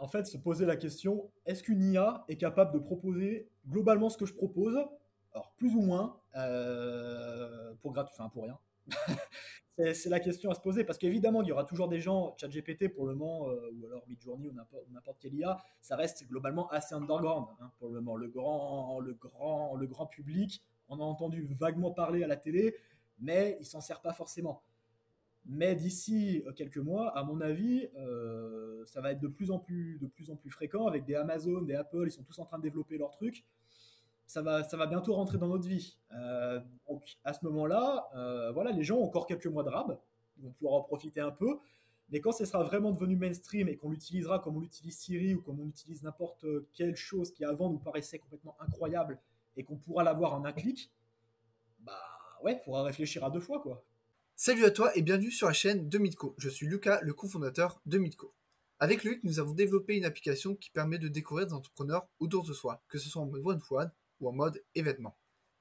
en fait, se poser la question est-ce qu'une IA est capable de proposer globalement ce que je propose? Alors, plus ou moins, euh, pour gratuit, enfin pour rien. c'est la question à se poser parce qu'évidemment, il y aura toujours des gens, ChatGPT pour le moment, euh, ou alors Midjourney ou n'importe quelle IA, ça reste globalement assez underground hein, pour le moment. Le grand, le, grand, le grand public on a entendu vaguement parler à la télé, mais il s'en sert pas forcément. Mais d'ici euh, quelques mois, à mon avis, euh, ça va être de plus en plus, de plus en plus fréquent avec des Amazon, des Apple, ils sont tous en train de développer leurs trucs. Ça va, ça va bientôt rentrer dans notre vie. Euh, donc à ce moment-là, voilà, les gens ont encore quelques mois de rab, ils vont pouvoir en profiter un peu. Mais quand ce sera vraiment devenu mainstream et qu'on l'utilisera comme on l'utilise Siri ou comme on utilise n'importe quelle chose qui avant nous paraissait complètement incroyable et qu'on pourra l'avoir en un clic, bah ouais, il faudra réfléchir à deux fois quoi. Salut à toi et bienvenue sur la chaîne de Midco. Je suis Lucas, le cofondateur de Midco. Avec Luc, nous avons développé une application qui permet de découvrir des entrepreneurs autour de soi, que ce soit en mode one-to-one ou en mode événement.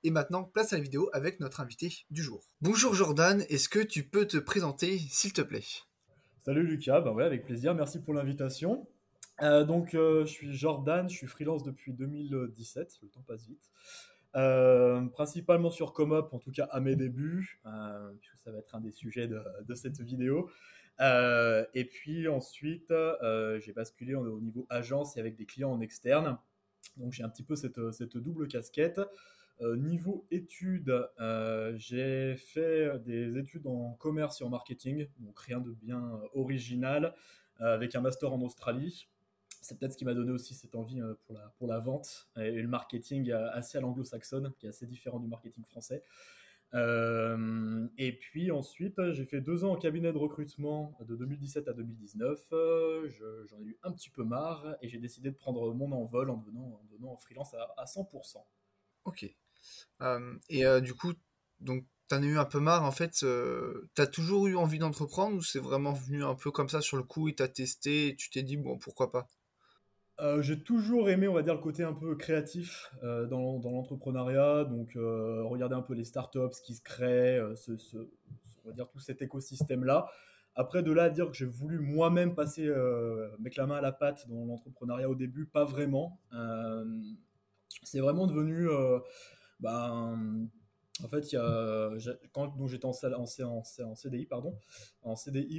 Et maintenant, place à la vidéo avec notre invité du jour. Bonjour Jordan, est-ce que tu peux te présenter s'il te plaît? Salut Lucas, bah ouais, avec plaisir, merci pour l'invitation. Euh, donc, euh, je suis Jordan, je suis freelance depuis 2017, le temps passe vite. Euh, principalement sur ComUp, en tout cas à mes débuts, euh, puisque ça va être un des sujets de, cette vidéo. Euh, et puis ensuite, j'ai basculé au niveau agence et avec des clients en externe. Donc j'ai un petit peu cette, double casquette. niveau études, j'ai fait des études en commerce et en marketing, donc rien de bien original, avec un master en Australie c'est peut-être ce qui m'a donné aussi cette envie euh, pour la, pour la vente et le marketing euh, assez à l'anglo-saxonne, qui est assez différent du marketing français. Euh, et puis ensuite, j'ai fait deux ans en cabinet de recrutement de 2017 à 2019. J'en ai eu un petit peu marre et j'ai décidé de prendre mon envol en devenant en, devenant en freelance à, 100%. Ok. et du coup, donc T'en as eu un peu marre, en fait, t'as toujours eu envie d'entreprendre ou c'est vraiment venu un peu comme ça sur le coup et t'as testé et tu t'es dit, bon, pourquoi pas? Euh, j'ai toujours aimé, on va dire, le côté un peu créatif euh, dans, l'entrepreneuriat. Donc, euh, regarder un peu les startups, ce qui se crée, ce, on va dire tout cet écosystème-là. Après, de là à dire que j'ai voulu moi-même passer, mettre la main à la pâte dans l'entrepreneuriat au début, pas vraiment. c'est vraiment devenu ben, en fait, quand j'étais en, CDI, pardon, en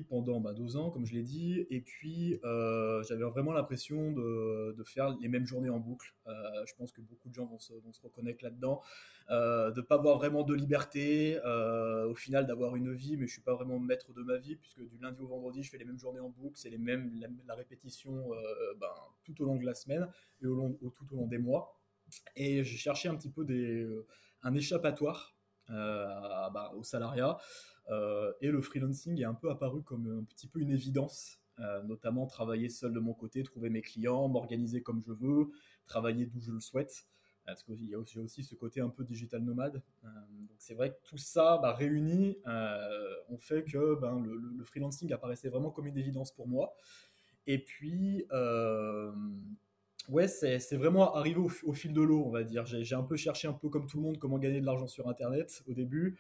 pendant bah, 12 ans, comme je l'ai dit, et puis euh, j'avais vraiment l'impression de, faire les mêmes journées en boucle. Euh, je pense que beaucoup de gens vont se, vont reconnaître là-dedans, euh, de pas avoir vraiment de liberté, euh, au final d'avoir une vie, mais je suis pas vraiment maître de ma vie, puisque du lundi au vendredi, je fais les mêmes journées en boucle, c'est les mêmes, la, répétition ben, tout au long de la semaine et au long, tout au long des mois. Et j'ai cherché un petit peu des un échappatoire euh, bah, au salariat. Euh, et le freelancing est un peu apparu comme un petit peu une évidence, euh, notamment travailler seul de mon côté, trouver mes clients, m'organiser comme je veux, travailler d'où je le souhaite parce qu'il y a aussi, aussi, ce côté un peu digital nomade. donc c'est vrai que tout ça bah, réuni euh, ont fait que ben, le, freelancing apparaissait vraiment comme une évidence pour moi. Et puis, ouais, c'est vraiment arrivé au, fil de l'eau, on va dire. J'ai un peu cherché, un peu comme tout le monde, comment gagner de l'argent sur Internet au début.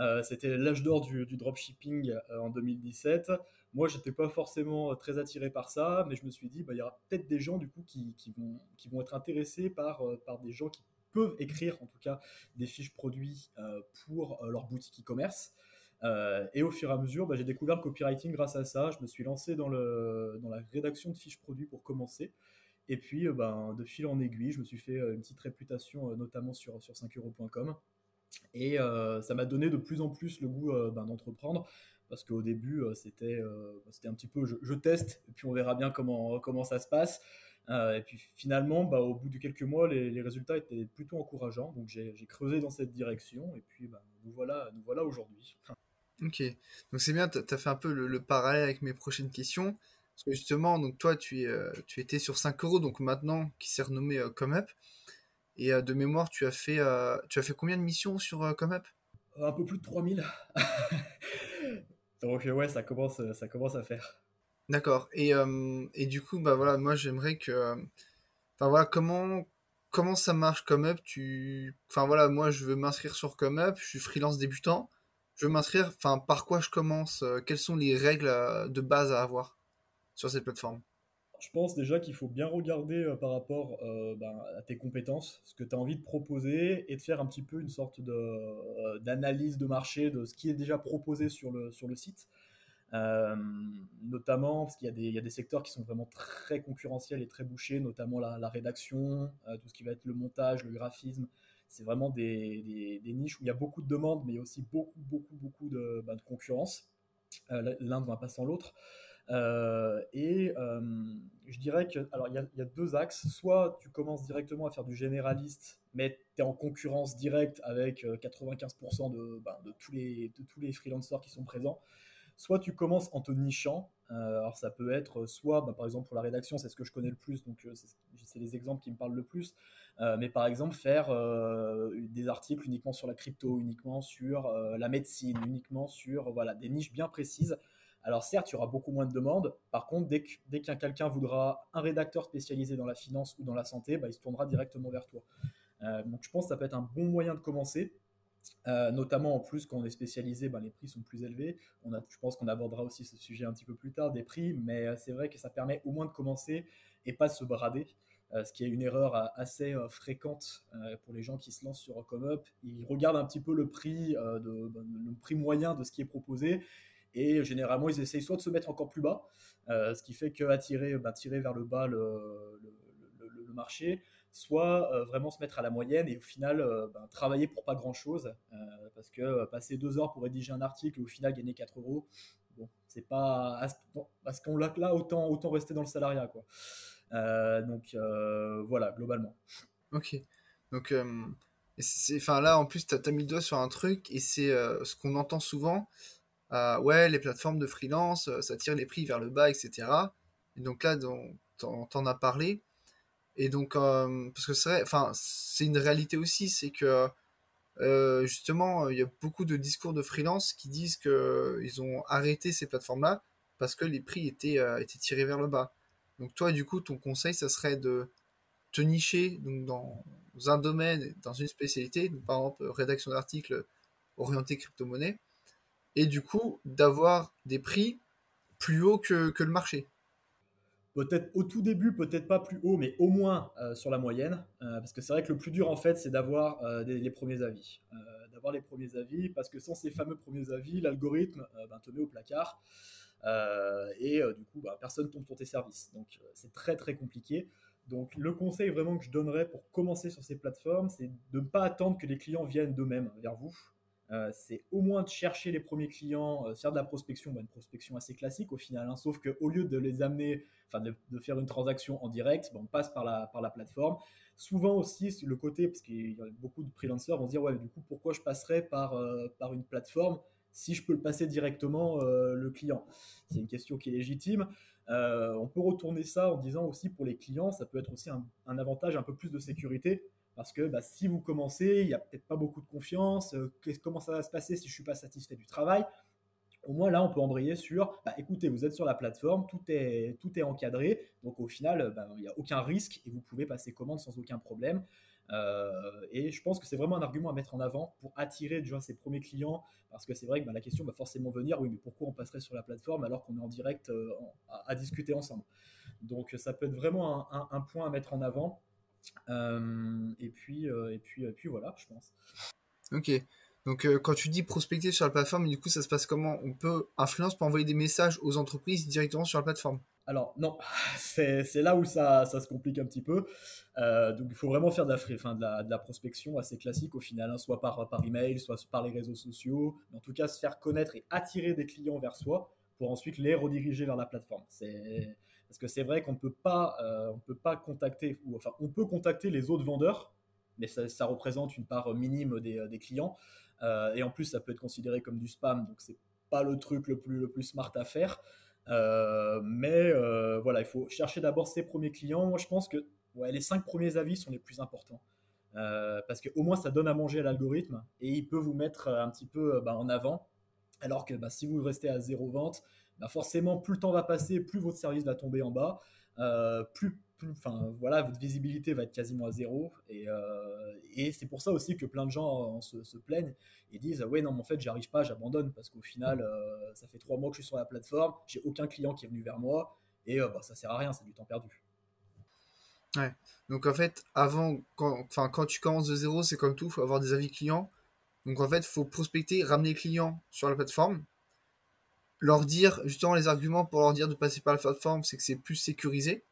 Euh, c'était l'âge d'or du, dropshipping euh, en 2017. Moi, j'étais pas forcément très attiré par ça, mais je me suis dit, bah, il y aura peut-être des gens du coup qui, vont, être intéressés par, euh, des gens qui peuvent écrire, en tout cas, des fiches produits pour leur boutique e-commerce. et au fur et à mesure, bah, j'ai découvert le copywriting grâce à ça. Je me suis lancé dans la rédaction de fiches produits pour commencer. Et puis, euh, ben, de fil en aiguille, je me suis fait euh, une petite réputation, euh, notamment sur, sur 5euros.com. Et ça m'a donné de plus en plus le goût ben, d'entreprendre parce qu'au début, c'était c'était un petit peu je, teste puis on verra bien comment, comment ça se passe. et puis finalement, bah, au bout de quelques mois, les, résultats étaient plutôt encourageants. Donc j'ai creusé dans cette direction et puis bah, nous voilà, nous voilà aujourd'hui. Ok, donc c'est bien, tu as fait un peu le, parallèle avec mes prochaines questions. Justement, donc toi, tu, es, euh, tu étais sur 5 euros, donc maintenant, qui s'est renommé euh, ComUp. Et euh, de mémoire, tu as, fait, tu as fait combien de missions sur ComUp? Un peu plus de 3000. donc ouais, ça commence, ça commence à faire. D'accord. Et, et, du coup, bah voilà, moi j'aimerais que. Enfin voilà, comment, comment ça marche ComUp? Tu... Enfin voilà, moi je veux m'inscrire sur ComUp, je suis freelance débutant. Je veux m'inscrire, enfin par quoi je commence? Quelles sont les règles de base à avoir? Sur cette plateforme je pense déjà qu'il faut bien regarder euh, par rapport euh, ben, à tes compétences, ce que tu as envie de proposer et de faire un petit peu une sorte de, euh, d'analyse de marché de ce qui est déjà proposé sur le, sur le site. notamment parce qu'il y y a des secteurs qui sont vraiment très concurrentiels et très bouchés, notamment la, la rédaction, tout ce qui va être le montage, le graphisme. C'est vraiment des, des, des, niches où il y a beaucoup de demandes, mais il y a aussi beaucoup, beaucoup, beaucoup de, ben, de concurrence. L'un ne va pas sans l'autre. Euh, et euh, je dirais que, alors il y, a deux axes. Soit tu commences directement à faire du généraliste, mais tu es en concurrence directe avec 95% euh, ben, de, tous les, freelancers qui sont présents. Soit tu commences en te nichant. alors ça peut être soit, ben, par exemple pour la rédaction, c'est ce que je connais le plus, donc c'est les exemples qui me parlent le plus. mais par exemple faire des articles uniquement sur la crypto, uniquement sur la médecine, uniquement sur voilà des niches bien précises alors certes, il y aura beaucoup moins de demandes. Par contre, dès, qu'un quelqu'un voudra un rédacteur spécialisé dans la finance ou dans la santé, bah, il se tournera directement vers toi. Euh, donc je pense que ça peut être un bon moyen de commencer. Euh, notamment en plus quand on est spécialisé, bah, les prix sont plus élevés. Je pense qu'on abordera aussi ce sujet un petit peu plus tard des prix, mais euh, c'est vrai que ça permet au moins de commencer et pas de se brader. ce qui est une erreur assez fréquente pour les gens qui se lancent sur ComeUp. Ils regardent un petit peu le prix, bah, le prix moyen de ce qui est proposé et généralement, ils essayent soit de se mettre encore plus bas, euh, ce qui fait qu'attirer bah, tirer vers le bas le, marché, soit euh, vraiment se mettre à la moyenne et au final euh, bah, travailler pour pas grand chose. parce que passer deux heures pour rédiger un article et au final gagner 4 euros, bon, c'est pas. Parce qu'on l'a là, autant, autant rester dans le salariat. Quoi. donc voilà, globalement. Ok. Donc. Enfin là, en plus, tu as, mis le doigt sur un truc, et c'est ce qu'on entend souvent, ouais, les plateformes de freelance, euh, ça tire les prix vers le bas, etc. Et donc là, t'en as parlé. Et donc, euh, parce que c'est enfin, c'est une réalité aussi, c'est que euh, justement, il y a beaucoup de discours de freelance qui disent qu'ils ont arrêté ces plateformes-là parce que les prix étaient, tirés vers le bas. Donc toi, du coup, ton conseil, ça serait de te nicher donc, dans un domaine, dans une spécialité, par exemple rédaction d'articles orienté crypto-monnaie, et du coup d'avoir des prix plus hauts que, le marché. Peut-être au tout début, peut-être pas plus haut, mais au moins euh, sur la moyenne. Euh, parce que c'est vrai que le plus dur, en fait, c'est d'avoir euh, les premiers avis. d'avoir les premiers avis, parce que sans ces fameux premiers avis, l'algorithme ben, te met au placard. et du coup, ben, personne tombe sur tes services. Donc c'est très très compliqué. Donc le conseil vraiment que je donnerais pour commencer sur ces plateformes, c'est de ne pas attendre que les clients viennent d'eux-mêmes vers vous. Euh, c'est au moins de chercher les premiers clients, euh, faire de la prospection, bah, une prospection assez classique au final, hein, sauf qu'au lieu de les amener, enfin de, faire une transaction en direct, bah, on passe par la, par la plateforme. Souvent aussi, le côté, parce qu'il y a beaucoup de freelancers vont se dire, ouais, du coup, pourquoi je passerais par, euh, par une plateforme si je peux le passer directement le client? C'est une question qui est légitime. on peut retourner ça en disant aussi pour les clients, ça peut être aussi un avantage un peu plus de sécurité parce que bah, si vous commencez, il n'y a peut-être pas beaucoup de confiance. Euh, comment ça va se passer si je ne suis pas satisfait du travail? Au moins là, on peut embrayer sur, bah, écoutez, vous êtes sur la plateforme, tout est, tout est encadré, donc au final, bah, il n'y a aucun risque et vous pouvez passer commande sans aucun problème. Euh, et je pense que c'est vraiment un argument à mettre en avant pour attirer déjà ses premiers clients, parce que c'est vrai que la question va forcément venir, oui, mais pourquoi on passerait sur la plateforme alors qu'on est en direct euh, à, discuter ensemble? Donc ça peut être vraiment un point à mettre en avant. Euh, et puis, euh, et puis, puis voilà, je pense. Ok. Donc, euh, quand tu dis prospecter sur la plateforme, du coup, ça se passe comment? On peut, influence pour envoyer des messages aux entreprises directement sur la plateforme? Alors non, c'est là où ça, ça, se complique un petit peu. donc il faut vraiment faire de la, fin, de la, de la prospection assez classique au final, hein, soit par, par email, soit par les réseaux sociaux, mais en tout cas se faire connaître et attirer des clients vers soi ensuite les rediriger vers la plateforme. Parce que c'est vrai qu'on peut pas, euh, on peut pas contacter, ou enfin, on peut contacter les autres vendeurs, mais ça, représente une part minime des, euh, clients. Euh, et en plus, ça peut être considéré comme du spam, donc c'est pas le truc le plus, le plus smart à faire. mais voilà, il faut chercher d'abord ses premiers clients. Moi, je pense que ouais, les cinq premiers avis sont les plus importants. parce qu'au moins, ça donne à manger à l'algorithme et il peut vous mettre un petit peu bah, en avant. Alors que bah, si vous restez à zéro vente, bah, forcément, plus le temps va passer, plus votre service va tomber en bas, euh, plus, enfin voilà, votre visibilité va être quasiment à zéro. Et, euh, c'est pour ça aussi que plein de gens se, plaignent et disent ouais non, mais en fait, j'arrive pas, j'abandonne parce qu'au final, euh, ça fait trois mois que je suis sur la plateforme, j'ai aucun client qui est venu vers moi. et bah, ça sert à rien, c'est du temps perdu. Ouais. Donc en fait, avant, quand, quand tu commences de zéro, c'est comme tout, il faut avoir des avis clients. Donc en fait, il faut prospecter, ramener les clients sur la plateforme, leur dire justement les arguments pour leur dire de passer par la plateforme, c'est que c'est plus sécurisé.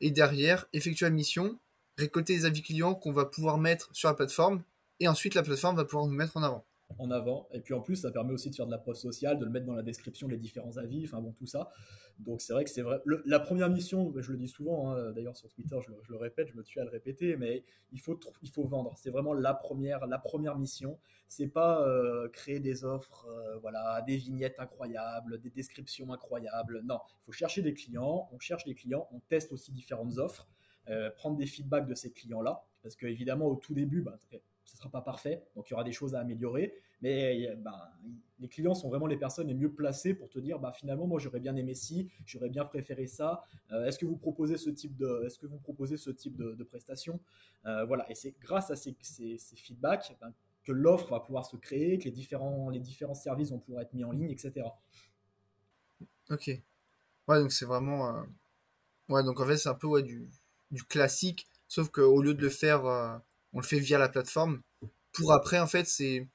Et derrière, effectuer la mission, récolter les avis clients qu'on va pouvoir mettre sur la plateforme, et ensuite la plateforme va pouvoir nous mettre en avant en avant. Et puis en plus, ça permet aussi de faire de la preuve sociale, de le mettre dans la description, les différents avis, enfin bon, tout ça. Donc c'est vrai que c'est vrai. la première mission, je le dis souvent, hein, d'ailleurs sur Twitter, je le, répète, je me tue à le répéter, mais il faut, il faut vendre. C'est vraiment la première, la première mission. C'est pas euh, créer des offres, euh, voilà, des vignettes incroyables, des descriptions incroyables. Non, il faut chercher des clients. On cherche des clients, on teste aussi différentes offres, euh, prendre des feedbacks de ces clients-là, parce que évidemment au tout début, bah, ce ne sera pas parfait, donc il y aura des choses à améliorer, mais ben, les clients sont vraiment les personnes les mieux placées pour te dire, bah, finalement, moi j'aurais bien aimé ci, j'aurais bien préféré ça, euh, est-ce que vous proposez ce type de, est-ce que vous proposez ce type de, prestation? Euh, Voilà, et c'est grâce à ces, ces, feedbacks ben, que l'offre va pouvoir se créer, que les différents, les différents services vont pouvoir être mis en ligne, etc. Ok. Ouais, donc c'est vraiment... Euh, ouais, donc en fait c'est un peu du, du classique, sauf qu'au lieu de le faire on le fait via la plateforme. Pour après, en fait, c'est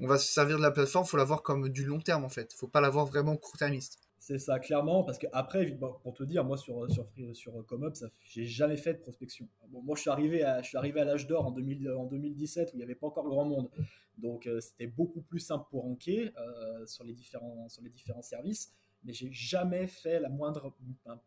on va se servir de la plateforme, il faut la voir comme du long terme en fait. Faut pas la voir vraiment court-termiste. C'est ça, clairement, parce que après, pour te dire, moi sur sur sur Comeup, j'ai jamais fait de prospection. moi, je suis arrivé à l'âge d'or en, 2017 où il n'y avait pas encore grand monde, donc euh, c'était beaucoup plus simple pour ranker euh, sur les différents sur les différents services. Mais j'ai jamais fait la moindre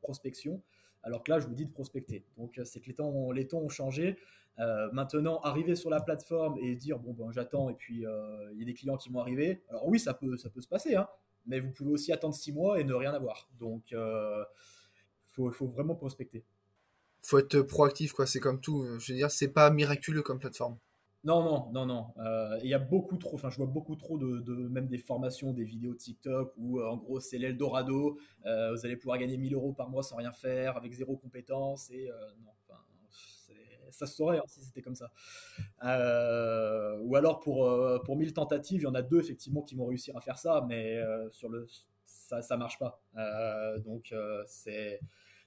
prospection. Alors que là, je vous dis de prospecter. Donc, euh, c'est que les temps, les temps ont changé. Euh, maintenant, arriver sur la plateforme et dire bon ben j'attends et puis euh, il y a des clients qui vont arriver. Alors oui, ça peut ça peut se passer, hein, mais vous pouvez aussi attendre six mois et ne rien avoir. Donc il euh, faut, faut, vraiment prospecter. Faut être proactif quoi. C'est comme tout. Je veux dire, c'est pas miraculeux comme plateforme. Non, non, non, non. Il y a beaucoup trop, enfin, je vois beaucoup trop de, de, même des formations, des vidéos TikTok où, en gros, c'est l'Eldorado. vous allez pouvoir gagner 1000 euros par mois sans rien faire, avec zéro compétence. Et non, ça se saurait hein, si c'était comme ça. Euh, ou alors pour, euh, pour 1000 tentatives, il y en a deux effectivement qui vont réussir à faire ça, mais euh, sur le, ça ne marche pas. donc c'est...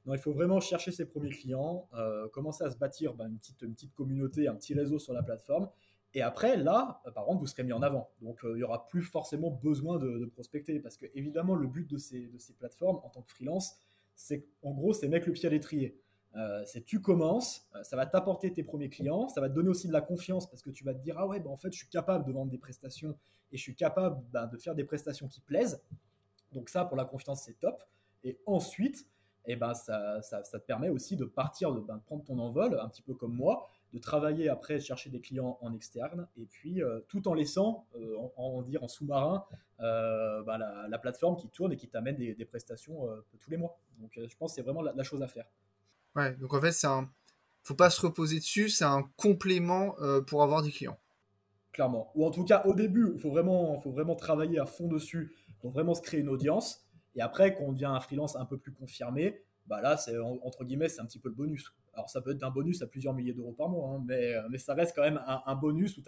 Non, il faut vraiment chercher ses premiers clients, commencer à se bâtir bah, une, petite, une petite communauté, un petit réseau sur la plateforme. Et après, là, par contre, vous serez mis en avant. Donc, il n'y aura plus forcément besoin de, de, prospecter. Parce que, évidemment, le but de ces, de ces plateformes, en tant que freelance, c'est en gros, c'est mettre le pied à l'étrier. Euh, c'est tu commences, euh, ça va t'apporter tes premiers clients, ça va te donner aussi de la confiance parce que tu vas te dire ah ouais bah en fait je suis capable de vendre des prestations et je suis capable bah, de faire des prestations qui plaisent. Donc ça pour la confiance c'est top. Et ensuite eh ben ça, ça, te permet aussi de partir, de, ben, prendre ton envol un petit peu comme moi, de travailler après chercher des clients en externe et puis euh, tout en laissant en, dire en sous-marin ben, la, plateforme qui tourne et qui t'amène des, prestations tous les mois. Donc je pense que c'est vraiment la chose à faire. Ouais, donc en fait, c'est un. Faut pas se reposer dessus, c'est un complément euh, pour avoir des clients. Clairement. Ou en tout cas, au début, il faut vraiment, faut vraiment travailler à fond dessus pour vraiment se créer une audience. Et après, quand on devient un freelance un peu plus confirmé, bah là, c'est entre guillemets, c'est un petit peu le bonus. Alors, ça peut être un bonus à plusieurs milliers d'euros par mois, hein, mais, euh, mais ça reste quand même un, bonus où,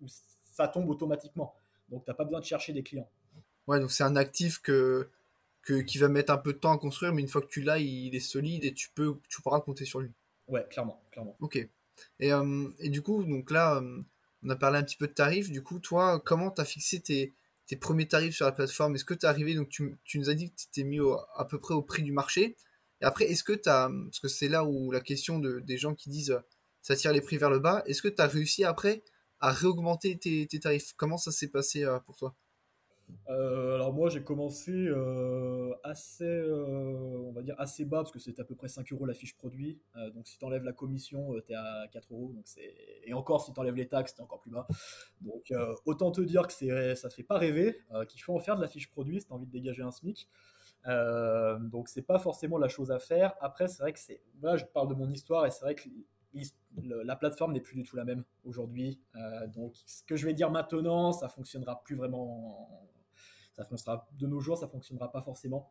où, ça tombe automatiquement. Donc, tu n'as pas besoin de chercher des clients. Ouais, donc c'est un actif que qui va mettre un peu de temps à construire, mais une fois que tu l'as, il est solide et tu peux, tu pourras compter sur lui. Ouais, clairement, clairement. Ok. Et, euh, et du coup, donc là, euh, on a parlé un petit peu de tarifs. Du coup, toi, comment tu as fixé tes, tes, premiers tarifs sur la plateforme? Est-ce que tu es arrivé, donc tu, tu, nous as dit que tu t'es mis à peu près au prix du marché. Et après, est-ce que tu as, parce que c'est là où la question de, des gens qui disent ça tire les prix vers le bas, est-ce que tu as réussi après à réaugmenter tes, tes tarifs? Comment ça s'est passé euh, pour toi? Euh, alors moi j'ai commencé euh, assez, euh, on va dire assez bas parce que c'était à peu près 5 euros la fiche produit. donc si tu enlèves la commission, tu es à 4 euros. Donc et encore si tu enlèves les taxes, c'est encore plus bas. Donc autant te dire que c'est, ça fait pas rêver, qu'il faut en faire de la fiche produit si tu envie de dégager un SMIC. donc c'est pas forcément la chose à faire. Après c'est vrai que c'est, voilà, je parle de mon histoire et c'est vrai que la plateforme n'est plus du tout la même aujourd'hui. donc ce que je vais dire maintenant, ça fonctionnera plus vraiment ça fonctionnera de nos jours, ça fonctionnera pas forcément.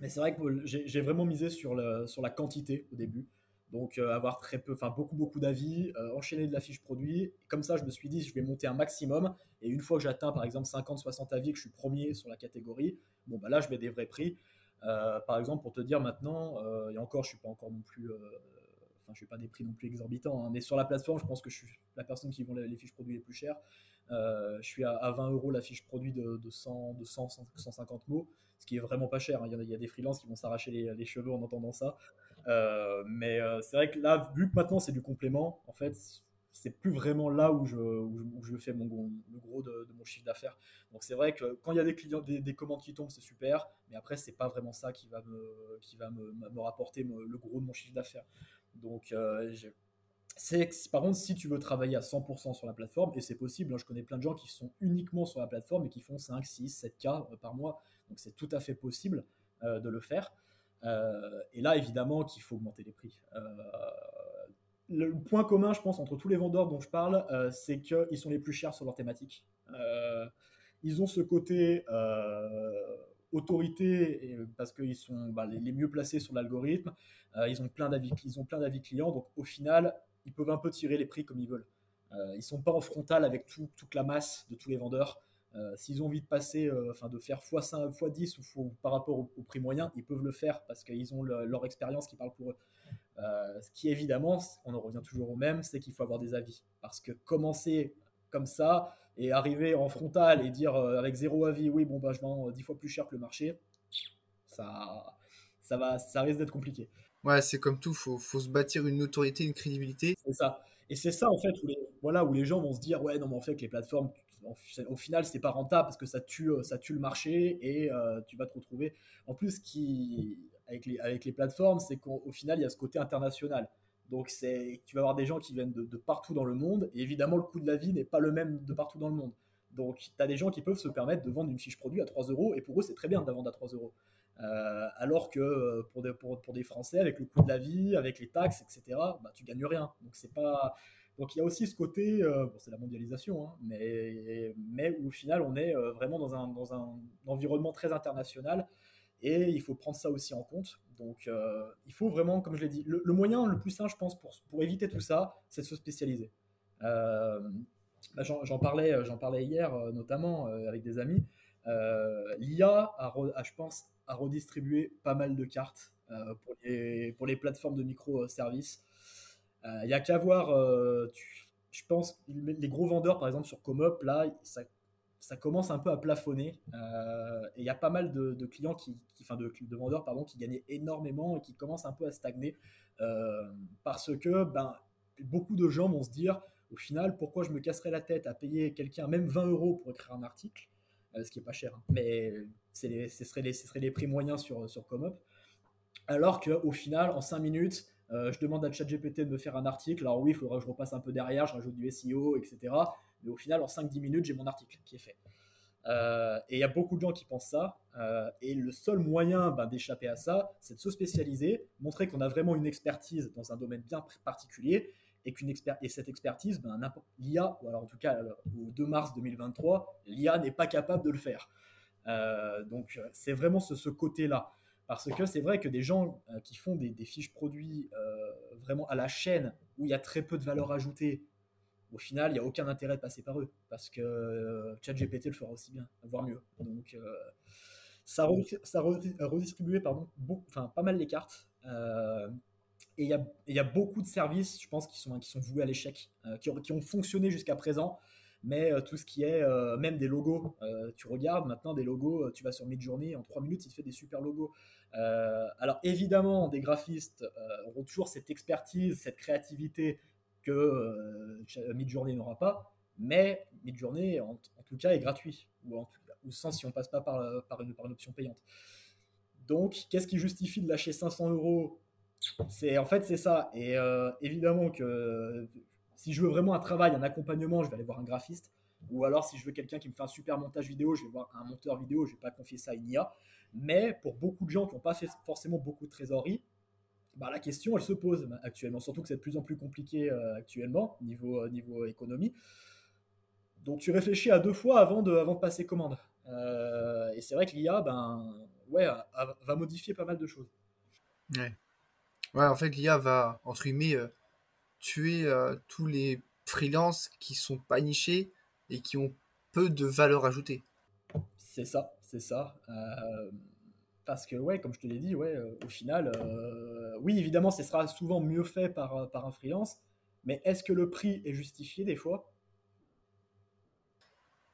Mais c'est vrai que j'ai vraiment misé sur, le, sur la quantité au début. Donc euh, avoir très peu, enfin beaucoup beaucoup d'avis, euh, enchaîner de la fiche produit. comme ça, je me suis dit, je vais monter un maximum. Et une fois que j'atteins par exemple 50-60 avis, que je suis premier sur la catégorie, bon bah là, je mets des vrais prix. par exemple, pour te dire maintenant, et encore, je suis pas encore non plus enfin je suis pas des prix non plus exorbitants, hein, mais sur la plateforme, je pense que je suis la personne qui vend les, fiches produits les plus chères. Euh, je suis à, 20 euros la fiche produit de, 100, de 100, 150 mots, ce qui est vraiment pas cher. Hein. Il, y a, des freelances qui vont s'arracher les, cheveux en entendant ça. Euh, mais euh, c'est vrai que là, vu que maintenant c'est du complément, en fait, c'est plus vraiment là où je, fais mon, le gros de, mon chiffre d'affaires. Donc c'est vrai que quand il y a des clients, des, commandes qui tombent, c'est super, mais après c'est pas vraiment ça qui va me rapporter le gros de mon chiffre d'affaires. Donc euh, c'est par contre si tu veux travailler à 100% sur la plateforme et c'est possible hein, je connais plein de gens qui sont uniquement sur la plateforme et qui font 5 6 7k par mois donc c'est tout à fait possible euh, de le faire et là évidemment qu'il faut augmenter les prix le point commun, je pense, entre tous les vendeurs dont je parle, euh, c'est qu'ils sont les plus chers sur leur thématique. Euh, ils ont ce côté euh, autorité parce qu'ils sont bah, les, mieux placés sur l'algorithme. ils ont plein d'avis, ils ont plein d'avis clients, donc au final, ils peuvent un peu tirer les prix comme ils veulent. ils sont pas en frontal avec toute la masse de tous les vendeurs. S'ils ont envie de passer, enfin de faire x5, x10 ou par rapport au, prix moyen, ils peuvent le faire parce qu'ils ont leur expérience qui parle pour eux. Euh, ce qui évidemment, on en revient toujours au même, c'est qu'il faut avoir des avis. Parce que commencer comme ça et arriver en frontal et dire euh, avec zéro avis, oui, bon, bah, je vends dix fois plus cher que le marché, ça, ça, va, ça risque d'être compliqué. Ouais, c'est comme tout, faut, faut se bâtir une autorité, une crédibilité. C'est ça. Et c'est ça, en fait, où les, voilà, où les gens vont se dire, ouais, non, mais en fait, les plateformes, au final, c'est pas rentable parce que ça tue, ça tue le marché et euh, tu vas te retrouver. En plus, qui, avec les, avec les plateformes, c'est qu'au final, il y a ce côté international. Donc, tu vas avoir des gens qui viennent de, partout dans le monde, et évidemment, le coût de la vie n'est pas le même de partout dans le monde. Donc, tu as des gens qui peuvent se permettre de vendre une fiche produit à 3 euros, et pour eux, c'est très bien de la vendre à 3 euros. Euh, alors que euh, pour des, pour, pour, des Français, avec le coût de la vie, avec les taxes, etc., bah, tu gagnes rien. Donc, c'est pas. Donc il y a aussi ce côté, euh, c'est la mondialisation, hein, mais, mais où au final on est vraiment dans un, dans un environnement très international et il faut prendre ça aussi en compte. Donc, il faut vraiment, comme je l'ai dit, le, moyen le plus simple, je pense, pour, pour éviter tout ça, c'est de se spécialiser. Bah, j'en parlais, parlais hier, notamment avec des amis. L'IA, a, je pense, a redistribué pas mal de cartes pour, les, pour les plateformes de microservices. Il n'y a qu'à voir, je pense, les gros vendeurs, par exemple, sur Comop, là, ça commence un peu à plafonner. Euh, et il y a pas mal de, clients, qui, enfin de, de, vendeurs pardon, qui gagnaient énormément et qui commencent un peu à stagner euh, parce que ben, beaucoup de gens vont se dire au final, pourquoi je me casserais la tête à payer quelqu'un même 20 euros pour écrire un article, euh, ce qui est pas cher, hein. mais les, ce, serait les, ce serait les prix moyens sur, sur Comop. Alors qu'au final, en 5 minutes, je demande à ChatGPT de me faire un article. Alors oui, il faudra que je repasse un peu derrière, je rajoute du SEO, etc. Mais au final, en 5-10 minutes, j'ai mon article qui est fait. Euh, et il y a beaucoup de gens qui pensent ça. Euh, et le seul moyen ben, d'échapper à ça, c'est de se spécialiser, montrer qu'on a vraiment une expertise dans un domaine bien particulier et, cette expertise, ben, l'IA, ou alors en tout cas au 2 mars 2023, l'IA n'est pas capable de le faire. Euh, donc c'est vraiment ce, côté-là. Parce que c'est vrai que des gens qui font des, fiches produits vraiment à la chaîne, où il y a très peu de valeur ajoutée, au final, il n'y a aucun intérêt de passer par eux parce que euh, ChatGPT le fera aussi bien, voire mieux. Donc, euh, ça, ça a redistribué pardon, pas mal les cartes. Euh, et il y, a, beaucoup de services, je pense, qui sont, voués à l'échec, qui, qui, ont fonctionné jusqu'à présent. Mais tout ce qui est, même des logos, tu regardes maintenant des logos, tu vas sur Midjourney, en trois minutes, il te fait des super logos. alors évidemment, des graphistes auront toujours cette expertise, cette créativité que euh, Midjourney n'aura pas, mais Midjourney, en, en tout cas, est gratuit, ou, en, ou sans si on passe pas par une option payante. Donc, qu'est-ce qui justifie de lâcher 500 euros C'est en fait c'est ça. Et euh, évidemment que si je veux vraiment un travail, un accompagnement, je vais aller voir un graphiste. Ou alors si je veux quelqu'un qui me fait un super montage vidéo, je vais voir un monteur vidéo. Je vais pas confier ça à une IA. Mais pour beaucoup de gens qui n'ont pas fait forcément beaucoup de trésorerie, bah, la question, elle se pose actuellement, surtout que c'est de plus en plus compliqué euh, actuellement, niveau, euh, niveau économie. Donc tu réfléchis à deux fois avant de, avant de passer commande. Euh, et c'est vrai que l'IA, ben, ouais, va modifier pas mal de choses. Ouais. Ouais, en fait, l'IA va, entre guillemets, tuer tous les freelances qui sont pas nichés et qui ont peu de valeur ajoutée. C'est ça, c'est ça parce que, ouais, comme je te l'ai dit, ouais, au final, oui, évidemment, ce sera souvent mieux fait par, par un freelance, mais est-ce que le prix est justifié des fois?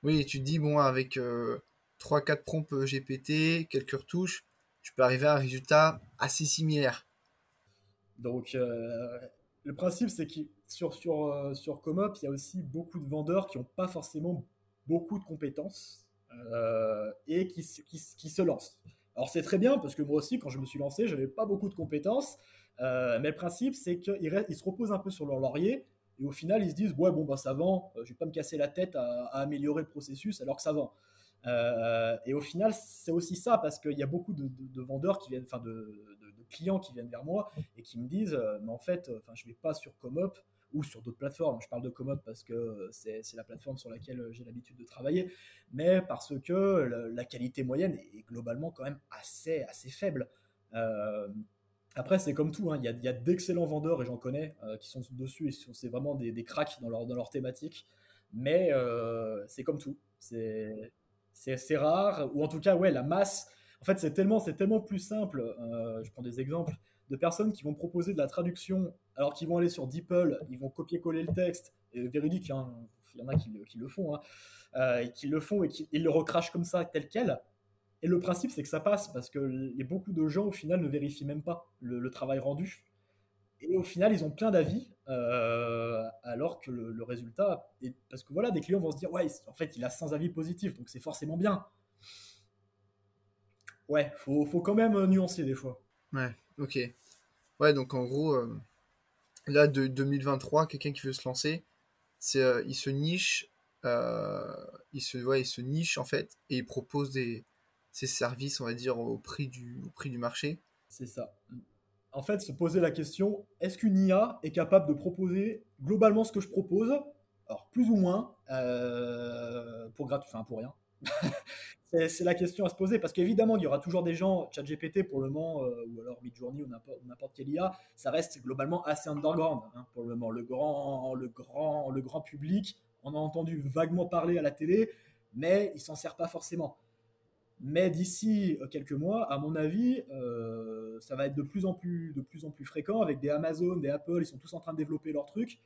Oui, tu te dis, bon, avec 3-4 prompts GPT, quelques retouches, tu peux arriver à un résultat assez similaire. Donc, le principe, c'est que sur, sur, sur Comop, il y a aussi beaucoup de vendeurs qui n'ont pas forcément beaucoup de compétences et qui, qui, se lancent. Alors c'est très bien parce que moi aussi, quand je me suis lancé, j'avais pas beaucoup de compétences. Euh, mais le principe, c'est qu'ils ils se reposent un peu sur leur laurier et au final, ils se disent ouais bon bah ça vend, euh, je vais pas me casser la tête à, améliorer le processus alors que ça vend. Euh, et au final, c'est aussi ça parce qu'il y a beaucoup de, vendeurs qui viennent, enfin de, clients qui viennent vers moi et qui me disent mais en fait, enfin je vais pas sur Comop ou sur d'autres plateformes. Je parle de Comop parce que c'est la plateforme sur laquelle j'ai l'habitude de travailler, mais parce que la, qualité moyenne est, globalement quand même assez, assez faible. Euh, après, c'est comme tout, hein. il y a, d'excellents vendeurs, et j'en connais, euh, qui sont dessus, et c'est vraiment des, des cracks dans leur, dans leur thématique, mais euh, c'est comme tout. C'est rare, ou en tout cas, ouais, la masse. En fait, c'est tellement, tellement plus simple. je prends des exemples de personnes qui vont proposer de la traduction, alors qu'ils vont aller sur DeepL, ils vont copier-coller le texte, et véridique, il y en a qui, le font, hein, euh, et qui le font et qui le recrachent comme ça, tel quel. Et le principe, c'est que ça passe, parce que beaucoup de gens, au final, ne vérifient même pas le, travail rendu. Et au final, ils ont plein d'avis, euh, alors que le, résultat. Est... Parce que voilà, des clients vont se dire, ouais, en fait, il a 100 avis positifs, donc c'est forcément bien. Ouais, faut, faut quand même nuancer des fois. Ouais. Ok. Ouais, donc en gros, euh, là, de 2023, quelqu'un qui veut se lancer, c'est, euh, il se niche, euh, il, se, ouais, il se niche en fait, et il propose des, ses services, on va dire, au prix du, au prix du marché. C'est ça. En fait, se poser la question, est-ce qu'une IA est capable de proposer globalement ce que je propose? Alors, plus ou moins, pour gratuit, enfin pour rien. c'est la question à se poser parce qu'évidemment, il y aura toujours des gens, ChatGPT pour le moment, euh, ou alors Midjourney ou n'importe quelle IA, ça reste globalement assez underground hein, pour le moment. Le grand, le, grand, le grand public on a entendu vaguement parler à la télé, mais il s'en sert pas forcément. Mais d'ici euh, quelques mois, à mon avis, euh, ça va être de plus en plus, de plus en plus fréquent avec des Amazon, des Apple, ils sont tous en train de développer leurs trucs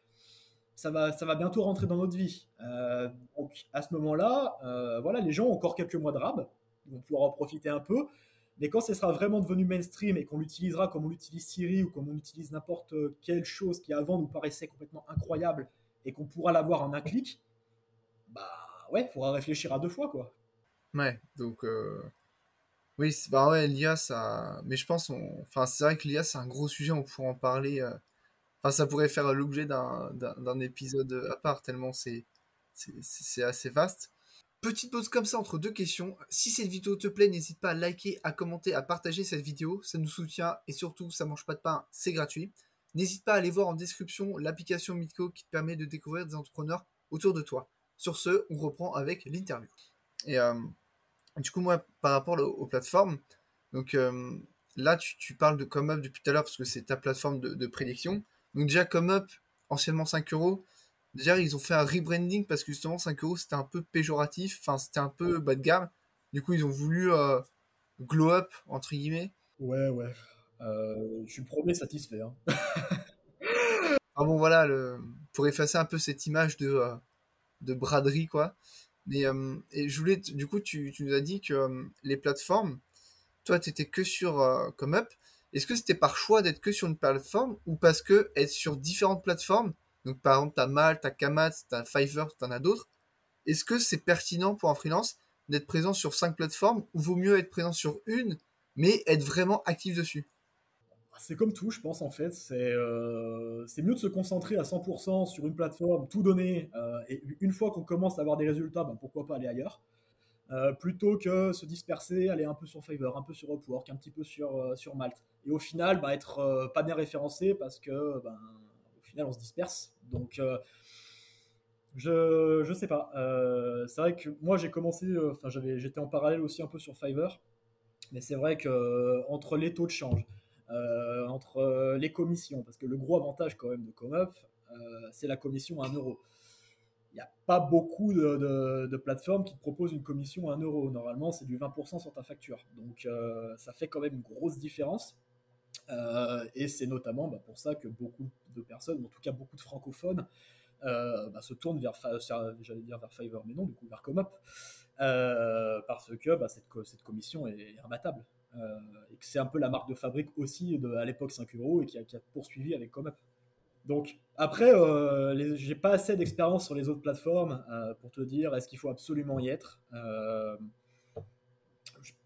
ça va, ça va bientôt rentrer dans notre vie. Euh, donc à ce moment-là, euh, voilà, les gens ont encore quelques mois de rab, ils vont pouvoir en profiter un peu. Mais quand ce sera vraiment devenu mainstream et qu'on l'utilisera comme on l'utilise Siri ou comme on utilise n'importe quelle chose qui avant nous paraissait complètement incroyable et qu'on pourra l'avoir en un clic, bah ouais, faudra réfléchir à deux fois quoi. Ouais, donc euh, oui, bah ouais, l'IA ça, mais je pense, enfin c'est vrai que l'IA c'est un gros sujet, on pourra en parler Enfin, ça pourrait faire l'objet d'un épisode à part, tellement c'est assez vaste. Petite pause comme ça entre deux questions. Si cette vidéo te plaît, n'hésite pas à liker, à commenter, à partager cette vidéo. Ça nous soutient et surtout, ça mange pas de pain, c'est gratuit. N'hésite pas à aller voir en description l'application Mitco qui te permet de découvrir des entrepreneurs autour de toi. Sur ce, on reprend avec l'interview. Et euh, du coup, moi, par rapport aux plateformes, donc euh, là, tu, parles de ComeUp depuis tout à l'heure parce que c'est ta plateforme de prédiction. Donc déjà, comme Up, anciennement 5 euros, déjà ils ont fait un rebranding parce que justement 5 euros c'était un peu péjoratif, enfin c'était un peu bas de gamme. Du coup, ils ont voulu euh, glow up, entre guillemets. Ouais, ouais. Euh, je suis premier satisfait. Hein. ah bon, voilà, le... pour effacer un peu cette image de, euh, de braderie, quoi. Mais et je voulais, du coup, tu, tu nous as dit que les plateformes, toi, tu étais que sur comme Up. Est-ce que c'était par choix d'être que sur une plateforme ou parce que être sur différentes plateformes, donc par exemple t'as Mal, t'as Kamat, t'as Fiverr, t'en as d'autres, est-ce que c'est pertinent pour un freelance d'être présent sur cinq plateformes ou vaut mieux être présent sur une mais être vraiment actif dessus? C'est comme tout, je pense en fait. C'est euh, mieux de se concentrer à 100% sur une plateforme, tout donner, euh, et une fois qu'on commence à avoir des résultats, ben, pourquoi pas aller ailleurs. Euh, plutôt que se disperser, aller un peu sur Fiverr, un peu sur Upwork, un petit peu sur, euh, sur Malte. Et au final, bah, être euh, pas bien référencé parce que ben, au final, on se disperse. Donc, je, je sais pas. c'est vrai que moi, j'ai commencé, enfin, j'avais, j'étais en parallèle aussi un peu sur Fiverr. Mais c'est vrai que entre les taux de change, entre les commissions, parce que le gros avantage quand même de ComUp, c'est la commission à 1 euro. Il n'y a pas beaucoup de, plateformes qui te proposent une commission à 1 euro. Normalement, c'est du 20% sur ta facture. Donc, ça fait quand même une grosse différence. et c'est notamment bah, pour ça que beaucoup de personnes, en tout cas beaucoup de francophones, bah, se tournent vers, Fiverr, mais non, du coup vers Comop, parce que bah, cette, commission est imbattable. et que c'est un peu la marque de fabrique aussi de, à l'époque 5 euros et qui a, qui a poursuivi avec Comop. Donc après, euh, j'ai pas assez d'expérience sur les autres plateformes euh, pour te dire est-ce qu'il faut absolument y être. Euh,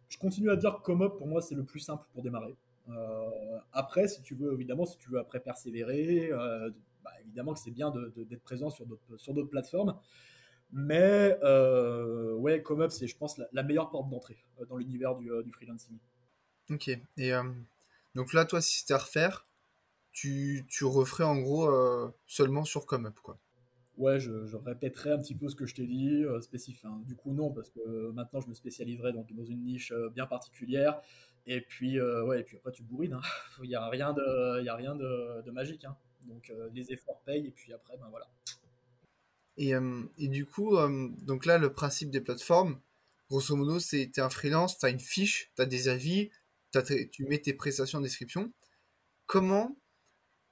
je, continue à dire que Comop pour moi c'est le plus simple pour démarrer. Euh, après, si tu veux évidemment, si tu veux après persévérer, bah, évidemment que c'est bien d'être présent sur d'autres plateformes. Mais ouais, Comop c'est je pense la, meilleure porte d'entrée dans l'univers du, du, freelancing. Ok. Et donc là, toi, si c'était à refaire, tu, tu referais en gros euh, seulement sur ComeUp, quoi. Ouais, je, je, répéterai un petit peu ce que je t'ai dit, euh, spécifique. Du coup, non, parce que maintenant, je me spécialiserai donc, dans une niche euh, bien particulière. Et puis, ouais, et puis après, tu bourrines. Hein. Il n'y a rien de, il a rien de, de magique. Hein. Donc, les efforts payent. Et puis après, ben voilà. Et, et du coup, donc là, le principe des plateformes, grosso modo, c'est tu es un freelance, tu as une fiche, tu as des avis, tu mets tes prestations en description. Comment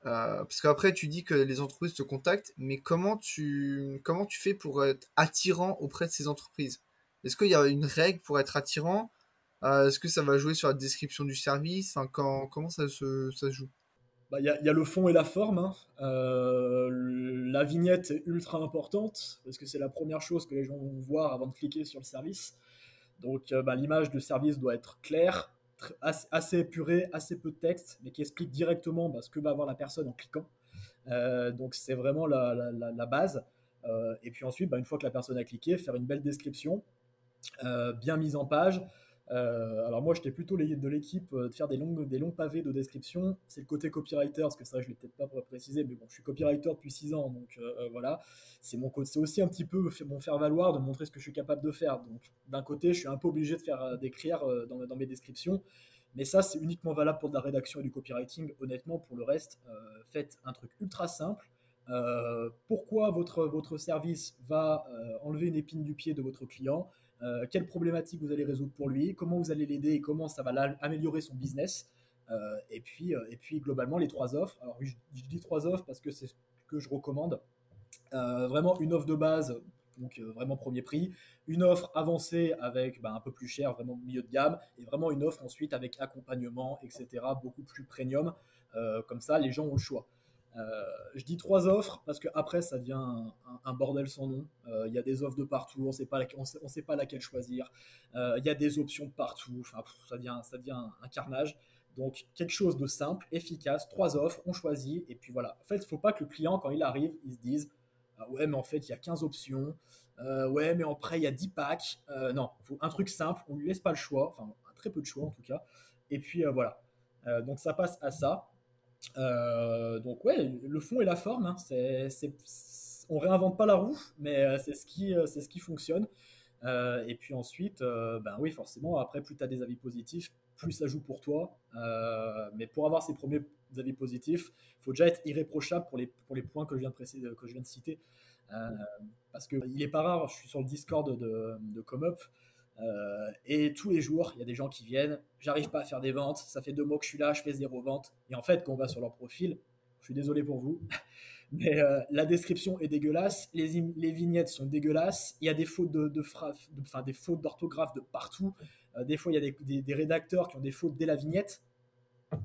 euh, parce qu'après, tu dis que les entreprises te contactent, mais comment tu, comment tu fais pour être attirant auprès de ces entreprises? Est-ce qu'il y a une règle pour être attirant? Euh, Est-ce que ça va jouer sur la description du service? Quand, Comment ça se, ça joue? Bah, il y, y, a le fond et la forme. Hein. Euh, la vignette est ultra importante parce que c'est la première chose que les gens vont voir avant de cliquer sur le service. Donc bah, l'image de service doit être claire, assez épuré, assez peu de texte, mais qui explique directement bah, ce que va avoir la personne en cliquant. Euh, donc c'est vraiment la, base. Euh, et puis ensuite, bah, une fois que la personne a cliqué, faire une belle description, euh, bien mise en page, euh, alors moi, j'étais plutôt de l'équipe euh, de faire des des longs pavés de description. C'est le côté copywriter, parce que ça, je l'ai peut-être pas précisé, mais bon, je suis copywriter depuis 6 ans, donc euh, voilà. C'est mon c'est aussi un petit peu mon faire valoir de montrer ce que je suis capable de faire. Donc d'un côté, je suis un peu obligé de faire d'écrire dans, dans, mes descriptions, mais ça, c'est uniquement valable pour de la rédaction et du copywriting. Honnêtement, pour le reste, faites un truc ultra simple. pourquoi votre, votre service va enlever une épine du pied de votre client? Euh, quelles problématiques vous allez résoudre pour lui, comment vous allez l'aider et comment ça va améliorer son business? Euh, et, puis, euh, et puis globalement, les trois offres. Alors je, dis trois offres parce que c'est ce que je recommande. vraiment une offre de base, donc vraiment premier prix, une offre avancée avec bah, un peu plus cher, vraiment milieu de gamme, et vraiment une offre ensuite avec accompagnement, etc., beaucoup plus premium. comme ça, les gens ont le choix. Euh, je dis trois offres parce que après ça devient un, bordel sans nom. Euh, il y a des offres de partout, on sait sait, pas laquelle choisir. Euh, il y a des options partout. Enfin, ça devient, ça un, carnage. Donc quelque chose de simple, efficace, trois offres, on choisit et puis voilà. En fait, il faut pas que le client quand il arrive, il se dise ah ouais mais en fait il y a 15 options. ouais mais après il y a 10 packs. non, un truc simple, on lui laisse pas le choix, enfin très peu de choix en tout cas. Et puis voilà. donc ça passe à ça. Euh, donc ouais, le fond et la forme, hein, c'est, on réinvente pas la roue, mais euh, c'est ce qui, euh, c'est ce qui fonctionne. et puis ensuite, ben oui, forcément, après, plus tu as des avis positifs, plus ça joue pour toi. mais pour avoir ces premiers avis positifs, faut déjà être irréprochable pour les, pour les points que je viens de, préciser, que je viens de citer. parce qu'il n'est pas rare, je suis sur le Discord de, de ComUp, euh, et tous les jours, il y a des gens qui viennent, j'arrive pas à faire des ventes, ça fait deux mois que je suis là, je fais zéro vente. Et en fait, quand on va sur leur profil, je suis désolé pour vous, mais euh, la description est dégueulasse, les, les, vignettes sont dégueulasses, il y a des fautes de, de, enfin, des fautes d'orthographe de partout. Euh, des fois, il y a des, rédacteurs qui ont des fautes dès la vignette.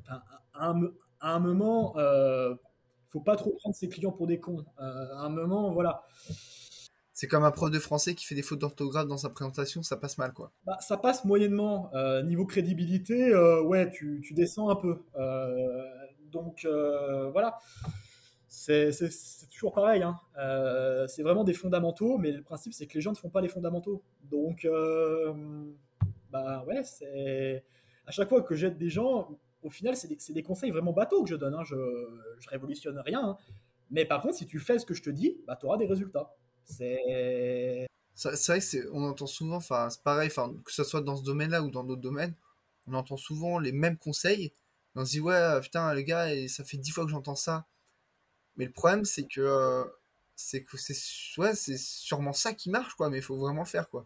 à, un, à, un, moment, faut pas trop prendre ses clients pour des cons. à un moment, voilà. C'est comme un prof de français qui fait des fautes d'orthographe dans sa présentation, ça passe mal, quoi. Bah, ça passe moyennement. Euh, niveau crédibilité, euh, ouais, tu, descends un peu. Euh, donc, voilà. C'est toujours pareil. Hein. c'est vraiment des fondamentaux, mais le principe, c'est que les gens ne font pas les fondamentaux. Donc, bah ouais, c'est. À chaque fois que j'aide des gens, au final, c'est des, des, conseils vraiment bateaux que je donne. Hein. Je, je révolutionne rien. Hein. Mais par contre, si tu fais ce que je te dis, bah, tu auras des résultats. C'est. vrai que on entend souvent, enfin, c'est pareil, enfin, que ce soit dans ce domaine-là ou dans d'autres domaines, on entend souvent les mêmes conseils. on se dit, ouais, putain, les gars, ça fait dix fois que j'entends ça. Mais le problème, c'est que, c'est que c'est ouais, c'est sûrement ça qui marche, quoi, mais il faut vraiment faire, quoi.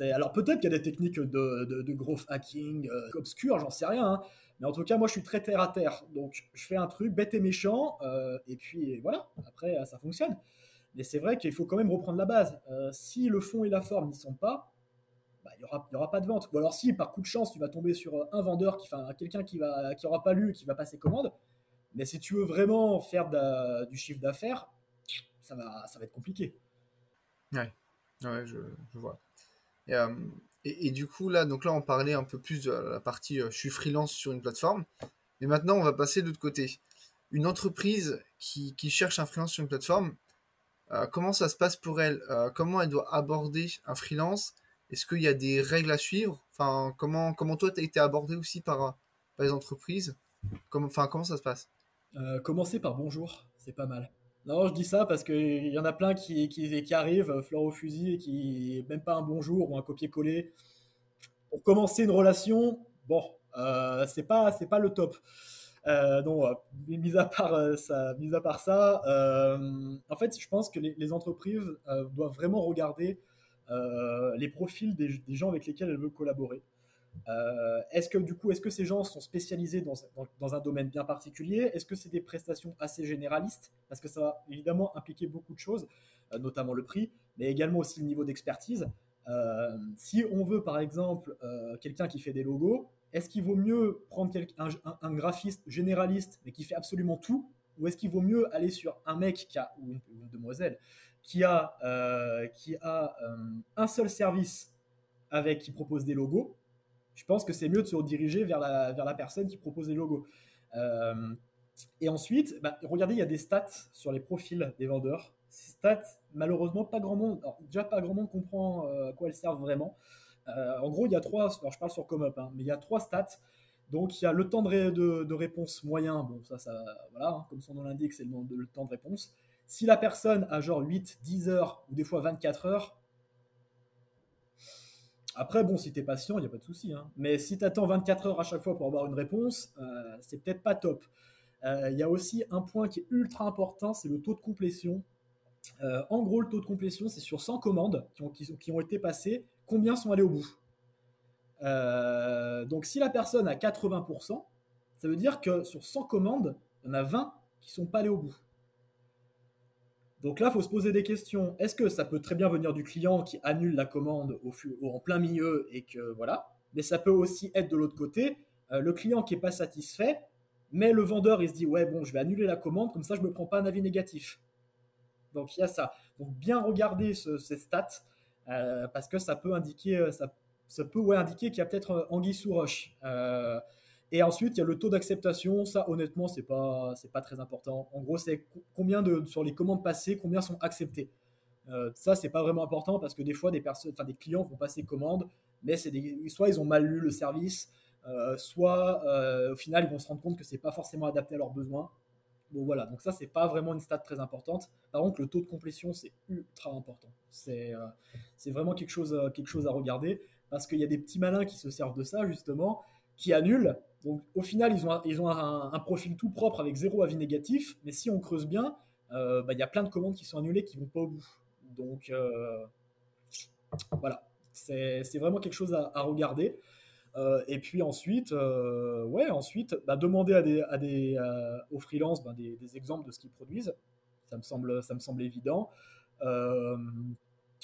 Alors peut-être qu'il y a des techniques de, de, growth hacking euh, obscures, j'en sais rien. Hein. Mais en tout cas, moi, je suis très terre à terre. Donc, je fais un truc bête et méchant, euh, et puis voilà. Après, ça fonctionne. Mais c'est vrai qu'il faut quand même reprendre la base. Euh, si le fond et la forme n'y sont pas, bah, il n'y aura, aura pas de vente. Ou alors, si par coup de chance, tu vas tomber sur un vendeur, quelqu'un qui va, qui aura pas lu, qui va passer commande. Mais si tu veux vraiment faire du chiffre d'affaires, ça va, être compliqué. Ouais, je, vois. Euh, et, du coup, là, donc là, on parlait un peu plus de la partie euh, je suis freelance sur une plateforme. Mais maintenant, on va passer de l'autre côté. Une entreprise qui, cherche un freelance sur une plateforme, euh, comment ça se passe pour elle? Comment elle doit aborder un freelance? Est-ce qu'il y a des règles à suivre? Enfin, comment, comment toi, tu as été abordé aussi par, par les entreprises? Comment, enfin, comment ça se passe? Commencer par bonjour, c'est pas mal. Non, je dis ça parce qu'il y en a plein qui, qui, arrivent, euh, fleur au fusil, et qui, même pas un bonjour ou un copier-coller. Pour commencer une relation, bon, euh, c'est pas, pas le top. Euh, donc, mis à part ça, mis à part ça en fait, je pense que les, entreprises doivent vraiment regarder les profils des, gens avec lesquels elles veulent collaborer. Euh, est-ce que du coup, est-ce que ces gens sont spécialisés dans, un domaine bien particulier? Est-ce que c'est des prestations assez généralistes? Parce que ça va évidemment impliquer beaucoup de choses, euh, notamment le prix, mais également aussi le niveau d'expertise. Euh, si on veut par exemple quelqu'un qui fait des logos, est-ce qu'il vaut mieux prendre un, graphiste généraliste mais qui fait absolument tout ou est-ce qu'il vaut mieux aller sur un mec qui a, ou une, demoiselle qui a, qui a un seul service avec qui propose des logos je pense que c'est mieux de se rediriger vers la, vers la personne qui propose les logos. Euh, et ensuite, bah, regardez, il y a des stats sur les profils des vendeurs. Ces stats, malheureusement, pas grand monde, déjà pas grand monde comprend euh, à quoi elles servent vraiment. Euh, en gros, il y a trois, je parle sur hein, mais il y a trois stats. Donc, il y a le temps de, réponse moyen, bon, ça, voilà, hein, comme son nom l'indique, c'est le, temps de réponse. Si la personne a genre 8, 10 heures ou des fois 24 heures, après, bon, si t'es patient, il n'y a pas de souci. Hein. Mais si tu attends 24 heures à chaque fois pour avoir une réponse, euh, c'est peut-être pas top. Euh, il y a aussi un point qui est ultra important, c'est le taux de complétion. Euh, en gros, le taux de complétion, c'est sur 100 commandes qui, ont, été passées, combien sont allées au bout. donc si la personne a 80%, ça veut dire que sur 100 commandes, il y en a 20 qui sont pas allées au bout. Donc là, il faut se poser des questions. Est-ce que ça peut très bien venir du client qui annule la commande en plein milieu et que voilà, mais ça peut aussi être de l'autre côté, euh, le client qui n'est pas satisfait, mais le vendeur il se dit ouais bon, je vais annuler la commande comme ça je me prends pas un avis négatif. Donc il y a ça. Donc bien regarder ces stats euh, parce que ça peut indiquer euh, ça, peut indiquer qu'il y a peut-être anguille sous roche. Et ensuite, il y a le taux d'acceptation. Ça, honnêtement, c'est pas, c'est pas très important. En gros, c'est combien de sur les commandes passées, combien sont acceptées. Euh, ça, c'est pas vraiment important parce que des fois, des personnes, enfin, des clients vont passer commande, mais c'est soit ils ont mal lu le service, euh, soit euh, au final, ils vont se rendre compte que c'est pas forcément adapté à leurs besoins. Bon, voilà. Donc ça, c'est pas vraiment une stat très importante. Par contre, le taux de complétion, c'est ultra important. C'est, euh, vraiment quelque chose, quelque chose à regarder parce qu'il y a des petits malins qui se servent de ça justement, qui annulent donc au final, ils ont, ils ont un, profil tout propre avec zéro avis négatif, mais si on creuse bien, euh, bah, il y a plein de commandes qui sont annulées qui vont pas au bout. Donc euh, voilà, c'est vraiment quelque chose à, regarder. Euh, et puis ensuite, ouais, ensuite, bah, demander à des, à des, aux freelances bah, des, exemples de ce qu'ils produisent. Ça me semble, ça me semble évident.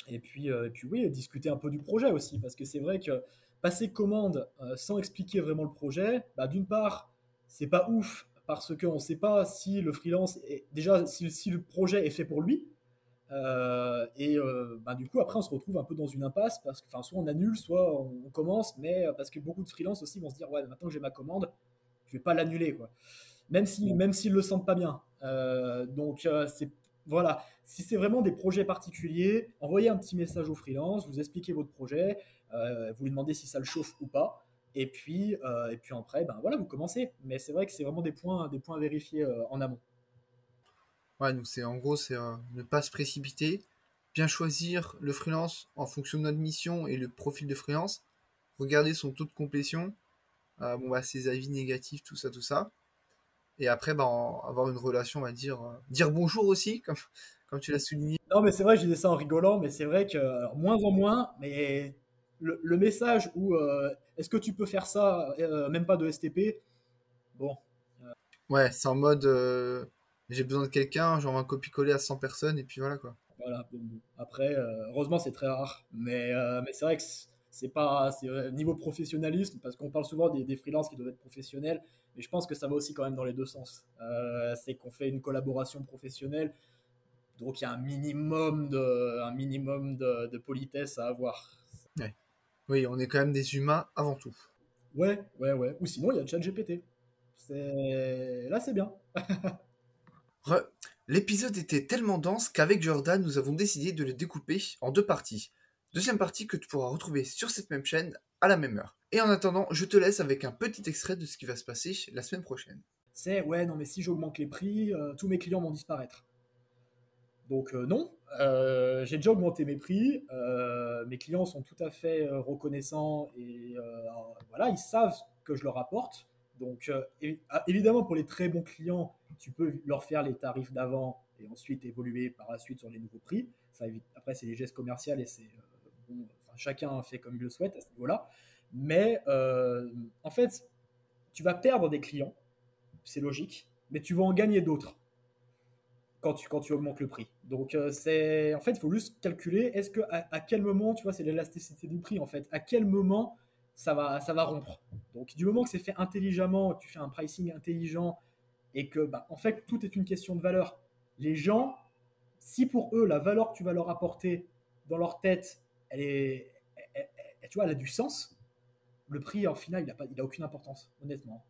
et puis, et puis oui, discuter un peu du projet aussi, parce que c'est vrai que passer commande euh, sans expliquer vraiment le projet, bah, d'une part, c'est pas ouf parce qu'on ne sait pas si le freelance est déjà si, le projet est fait pour lui. Euh, et euh, bah, du coup, après, on se retrouve un peu dans une impasse parce que soit on annule, soit on, commence, mais parce que beaucoup de freelances aussi vont se dire ouais, maintenant que j'ai ma commande, je vais pas l'annuler quoi. Même si même s'ils le sentent pas bien. donc c'est voilà, si c'est vraiment des projets particuliers, envoyez un petit message au freelance, vous expliquez votre projet, euh, vous lui demandez si ça le chauffe ou pas. Et puis, euh, et puis après, ben voilà, vous commencez. Mais c'est vrai que c'est vraiment des points, des points à vérifier euh, en amont. Ouais, donc c'est en gros, c'est ne pas se précipiter, bien choisir le freelance en fonction de notre mission et le profil de freelance, regarder son taux de complétion, bon bah ses avis négatifs, tout ça, tout ça, et après bah, avoir une relation, on va dire, dire bonjour aussi, comme comme tu l'as souligné. Non, mais c'est vrai, je disais ça en rigolant, mais c'est vrai que alors, moins en moins, mais le, le message où euh, est-ce que tu peux faire ça, euh, même pas de STP, bon, Ouais, c'est en mode euh, j'ai besoin de quelqu'un, j'envoie un copier-coller à 100 personnes et puis voilà quoi. voilà. bon, bon. Après, euh, heureusement, c'est très rare, mais, euh, mais c'est vrai que c'est pas euh, niveau professionnalisme, parce qu'on parle souvent des, des freelances qui doivent être professionnels, mais je pense que ça va aussi quand même dans les deux sens. Euh, c'est qu'on fait une collaboration professionnelle, donc il y a un minimum de, un minimum de, de politesse à avoir. Ouais. Oui, on est quand même des humains avant tout. Ouais, ouais, ouais. Ou sinon, il y a ChatGPT. Là, c'est bien. L'épisode était tellement dense qu'avec Jordan, nous avons décidé de le découper en deux parties. Deuxième partie que tu pourras retrouver sur cette même chaîne à la même heure. Et en attendant, je te laisse avec un petit extrait de ce qui va se passer la semaine prochaine. C'est, ouais, non, mais si j'augmente les prix, euh, tous mes clients vont disparaître. Donc, euh, non. Euh, j'ai déjà augmenté mes prix. mes clients sont tout à fait reconnaissants et voilà, ils savent que je leur apporte. Donc, ah, évidemment, pour les très bons clients, tu peux leur faire les tarifs d'avant et ensuite évoluer par la suite sur les nouveaux prix. Ça évite, après, c'est des gestes commerciaux et c'est euh, bon, chacun fait comme il le souhaite à ce niveau-là. Mais euh, en fait, tu vas perdre des clients, c'est logique, mais tu vas en gagner d'autres quand tu, quand tu augmentes le prix. Donc, euh, c'est en fait, il faut juste calculer est-ce que à, quel moment, tu vois, c'est l'élasticité du prix en fait, à quel moment ça va, ça va rompre. Donc, du moment que c'est fait intelligemment, tu fais un pricing intelligent et que, bah, en fait, tout est une question de valeur. Les gens, si pour eux, la valeur que tu vas leur apporter dans leur tête, elle est, tu vois, elle a du sens, le prix, en final, il n'a aucune importance, honnêtement.